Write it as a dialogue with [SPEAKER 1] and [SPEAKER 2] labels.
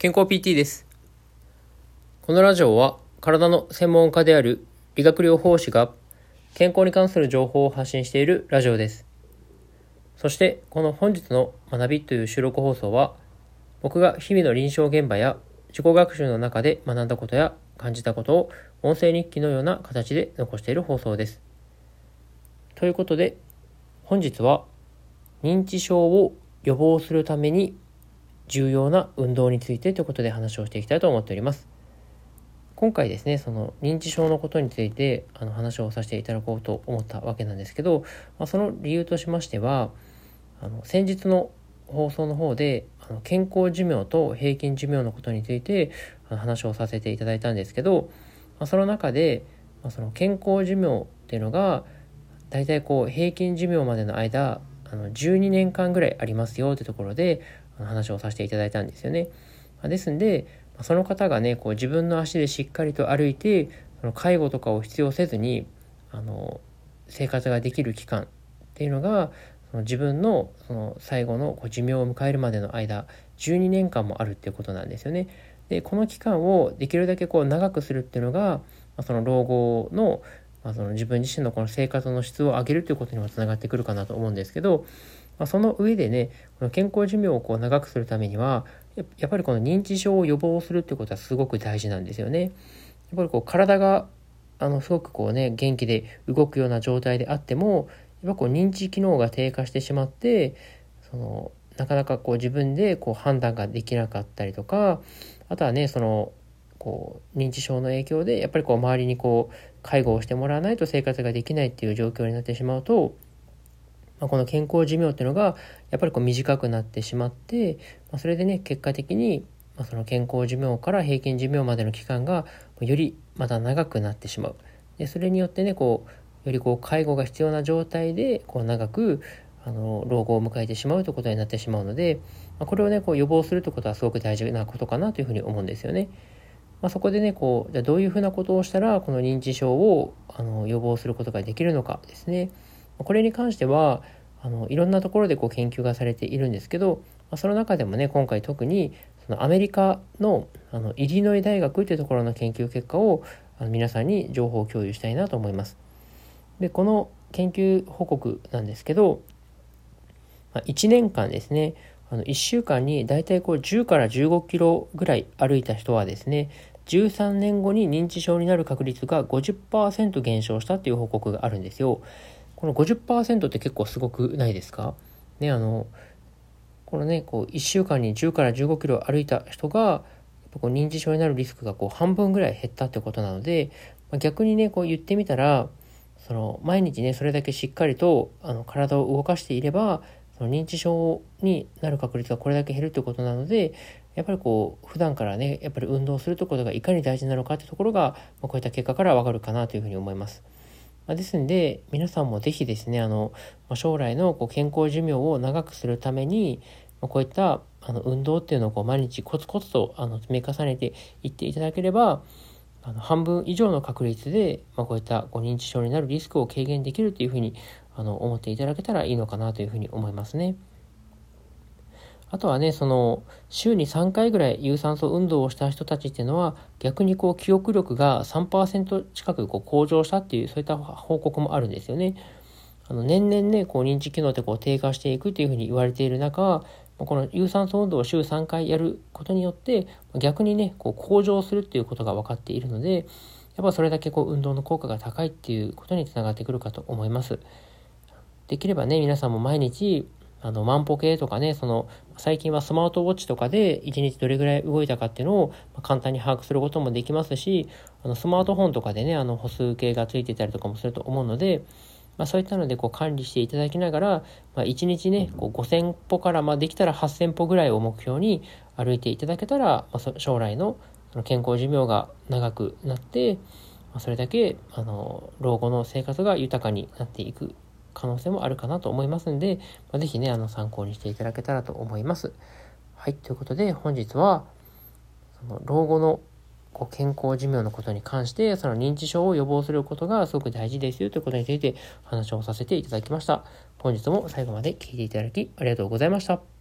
[SPEAKER 1] 健康 PT です。このラジオは体の専門家である理学療法士が健康に関する情報を発信しているラジオです。そしてこの本日の学びという収録放送は僕が日々の臨床現場や自己学習の中で学んだことや感じたことを音声日記のような形で残している放送です。ということで本日は認知症を予防するために重要な運動についてということで話をしていきたいと思っております。今回ですね、その認知症のことについてあの話をさせていただこうと思ったわけなんですけど、まあ、その理由としましては、あの先日の放送の方であの健康寿命と平均寿命のことについてあの話をさせていただいたんですけど、まあ、その中で、まあ、その健康寿命っていうのが大体こう平均寿命までの間あの12年間ぐらいありますよってところで話をさせていただいたんですよね。ですんで、その方がね、こう自分の足でしっかりと歩いて、介護とかを必要せずに、あの、生活ができる期間っていうのが、その自分のその最後のこう寿命を迎えるまでの間、12年間もあるっていうことなんですよね。で、この期間をできるだけこう長くするっていうのが、その老後のまあ、その自分自身のこの生活の質を上げるということにもつながってくるかなと思うんですけど、まあ、その上でねこの健康寿命をこう長くするためにはやっぱりこの認知症を予防するっていうことはすごく大事なんですよね。やっぱりこう体があのすごくこうね元気で動くような状態であってもやっぱこう認知機能が低下してしまってそのなかなかこう自分でこう判断ができなかったりとかあとはねそのこう認知症の影響でやっぱりこう周りにこう介護をしてもらわないと生活ができないっていう状況になってしまうと、まあ、この健康寿命っていうのがやっぱりこう短くなってしまって、まあ、それでね結果的に、ま、その健康寿命から平均寿命までの期間がよりまた長くなってしまう。でそれによってねこうよりこう介護が必要な状態でこう長くあの老後を迎えてしまうということになってしまうので、まあ、これをねこう予防するということはすごく大事なことかなというふうに思うんですよね。まあ、そこでねこうじゃどういうふうなことをしたらこの認知症をあの予防することができるのかですねこれに関してはあのいろんなところでこう研究がされているんですけど、まあ、その中でもね今回特にそのアメリカのあのイリノイ大学というところの研究結果をあの皆さんに情報を共有したいなと思います。でこの研究報告なんですけど、まあ、1年間ですねあの1週間にだいたいこう10から15キロぐらい歩いた人はですね13年後に認知症になる確率が50%減少したっていう報告があるんですよ。この50%って結構すごくないですか？ね、あの、このね、こう1週間に10から15キロ歩いた人が、こう認知症になるリスクがこう半分ぐらい減ったってことなので、まあ、逆にね、こう言ってみたら、その毎日ね、それだけしっかりとあの体を動かしていれば、その認知症になる確率がこれだけ減るということなので、やっぱりこう、普段からね、やっぱり運動するということがいかに大事なのかってところが、まあ、こういった結果からわかるかなというふうに思います。ま、ですんで、皆さんも是非ですね、あの、ま、将来のこう健康寿命を長くするために、ま、こういったあの運動っていうのをこう毎日コツコツとあの積み重ねていっていただければ、あの半分以上の確率で、まあ、こういったこう認知症になるリスクを軽減できるというふうにあの思っていただけたらいいのかなというふうに思いますね。あとはね、その、週に3回ぐらい有酸素運動をした人たちっていうのは、逆にこう、記憶力が3%近くこう向上したっていう、そういった報告もあるんですよね。あの、年々ね、こう、認知機能ってこう、低下していくっていうふうに言われている中、この有酸素運動を週3回やることによって、逆にね、こう、向上するっていうことが分かっているので、やっぱそれだけこう、運動の効果が高いっていうことにつながってくるかと思います。できればね、皆さんも毎日、あの、万歩計とかね、その、最近はスマートウォッチとかで1日どれぐらい動いたかっていうのを簡単に把握することもできますし、あの、スマートフォンとかでね、あの、歩数計がついてたりとかもすると思うので、まあ、そういったのでこう管理していただきながら、まあ、1日ね、こう5000歩から、まあ、できたら8000歩ぐらいを目標に歩いていただけたら、まあ、将来の健康寿命が長くなって、まあ、それだけ、あの、老後の生活が豊かになっていく可能性もあるかなと思いますんで、まあ、ぜひね、あの、参考にしていただけたらと思います。はい、ということで、本日は、その、老後のこう健康寿命のことに関して、その認知症を予防することがすごく大事ですよということについて話をさせていただきました。本日も最後まで聞いていただきありがとうございました。